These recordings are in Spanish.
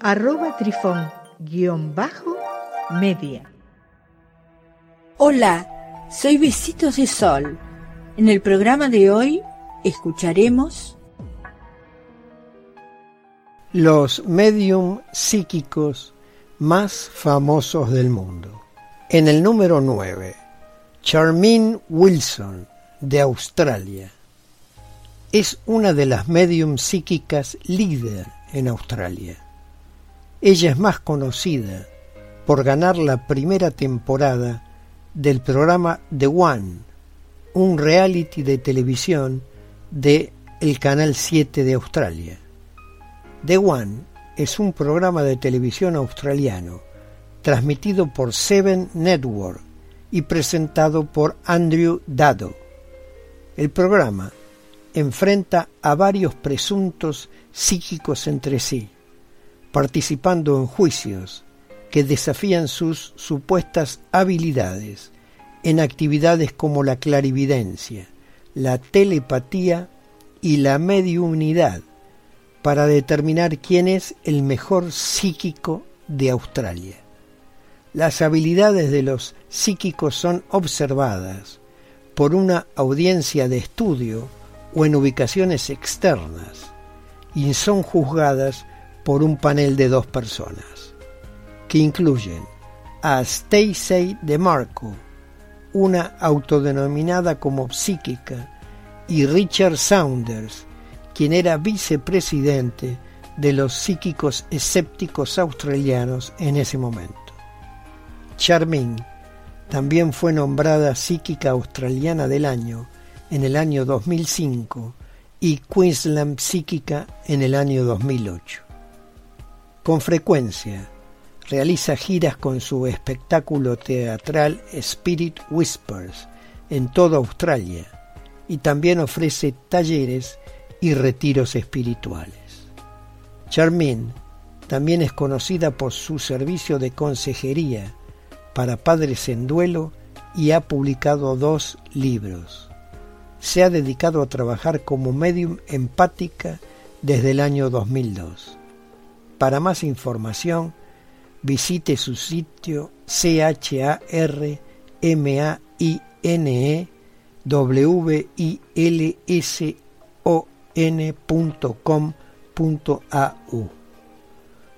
arroba trifón-media. Hola, soy Besitos de Sol. En el programa de hoy escucharemos los medium psíquicos más famosos del mundo. En el número 9, Charmaine Wilson, de Australia. Es una de las medium psíquicas líder en Australia. Ella es más conocida por ganar la primera temporada del programa The One, un reality de televisión de el Canal 7 de Australia. The One es un programa de televisión australiano transmitido por Seven Network y presentado por Andrew Dado. El programa enfrenta a varios presuntos psíquicos entre sí, participando en juicios que desafían sus supuestas habilidades en actividades como la clarividencia, la telepatía y la mediunidad para determinar quién es el mejor psíquico de Australia. Las habilidades de los psíquicos son observadas por una audiencia de estudio o en ubicaciones externas y son juzgadas por un panel de dos personas, que incluyen a Stacey DeMarco, una autodenominada como psíquica, y Richard Saunders, quien era vicepresidente de los psíquicos escépticos australianos en ese momento. Charming también fue nombrada psíquica australiana del año en el año 2005 y Queensland psíquica en el año 2008. Con frecuencia realiza giras con su espectáculo teatral Spirit Whispers en toda Australia y también ofrece talleres y retiros espirituales. Charmin también es conocida por su servicio de consejería para padres en duelo y ha publicado dos libros. Se ha dedicado a trabajar como medium empática desde el año 2002. Para más información, visite su sitio charmaine w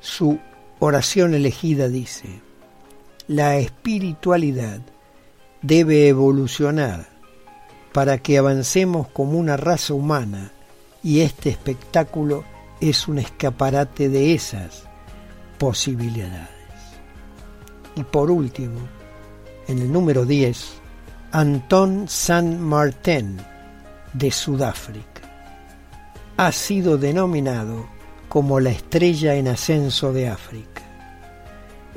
Su oración elegida dice, la espiritualidad debe evolucionar para que avancemos como una raza humana y este espectáculo es un escaparate de esas posibilidades. Y por último, en el número 10, Anton San Martin de Sudáfrica. Ha sido denominado como la estrella en ascenso de África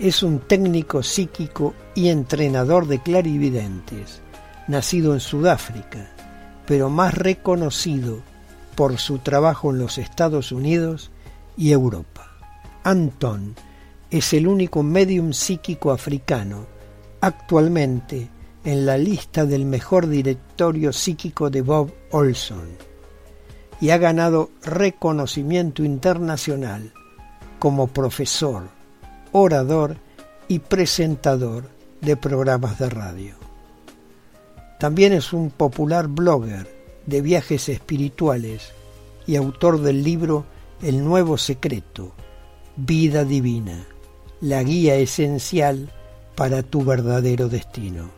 es un técnico psíquico y entrenador de clarividentes, nacido en Sudáfrica, pero más reconocido por su trabajo en los Estados Unidos y Europa. Anton es el único medium psíquico africano actualmente en la lista del mejor directorio psíquico de Bob Olson y ha ganado reconocimiento internacional como profesor orador y presentador de programas de radio. También es un popular blogger de viajes espirituales y autor del libro El Nuevo Secreto, Vida Divina, la guía esencial para tu verdadero destino.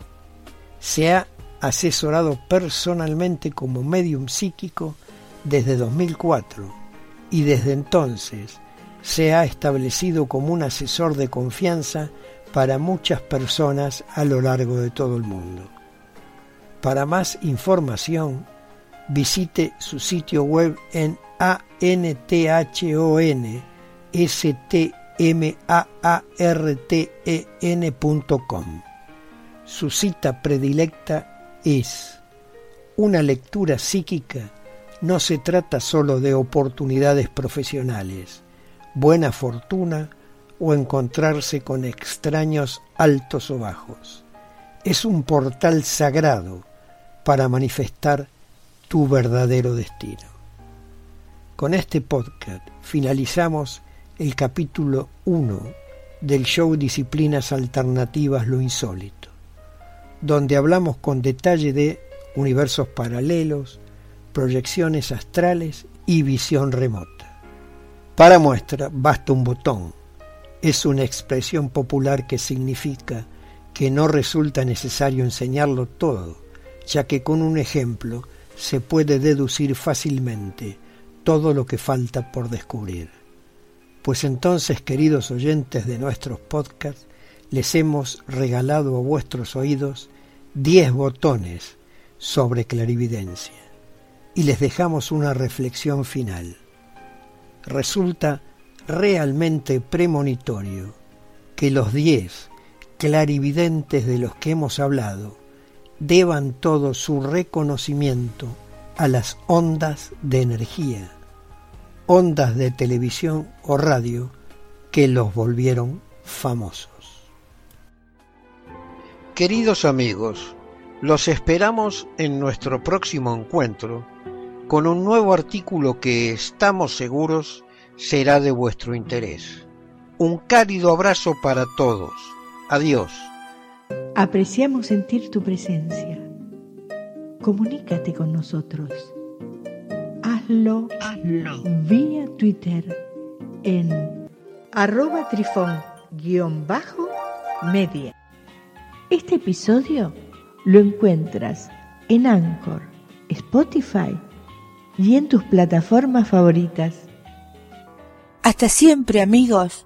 Se ha asesorado personalmente como medium psíquico desde 2004 y desde entonces se ha establecido como un asesor de confianza para muchas personas a lo largo de todo el mundo. Para más información, visite su sitio web en anthonstmartin.com m a a r t e. Su cita predilecta es una lectura psíquica no se trata solo de oportunidades profesionales, buena fortuna o encontrarse con extraños altos o bajos. Es un portal sagrado para manifestar tu verdadero destino. Con este podcast finalizamos el capítulo 1 del show Disciplinas Alternativas Lo Insólito, donde hablamos con detalle de universos paralelos, proyecciones astrales y visión remota. Para muestra basta un botón. Es una expresión popular que significa que no resulta necesario enseñarlo todo, ya que con un ejemplo se puede deducir fácilmente todo lo que falta por descubrir. Pues entonces, queridos oyentes de nuestros podcasts, les hemos regalado a vuestros oídos diez botones sobre clarividencia y les dejamos una reflexión final. Resulta realmente premonitorio que los diez clarividentes de los que hemos hablado deban todo su reconocimiento a las ondas de energía ondas de televisión o radio que los volvieron famosos. Queridos amigos, los esperamos en nuestro próximo encuentro con un nuevo artículo que estamos seguros será de vuestro interés. Un cálido abrazo para todos. Adiós. Apreciamos sentir tu presencia. Comunícate con nosotros hazlo, vía Twitter en arroba trifón-media. Este episodio lo encuentras en Anchor, Spotify y en tus plataformas favoritas. Hasta siempre amigos.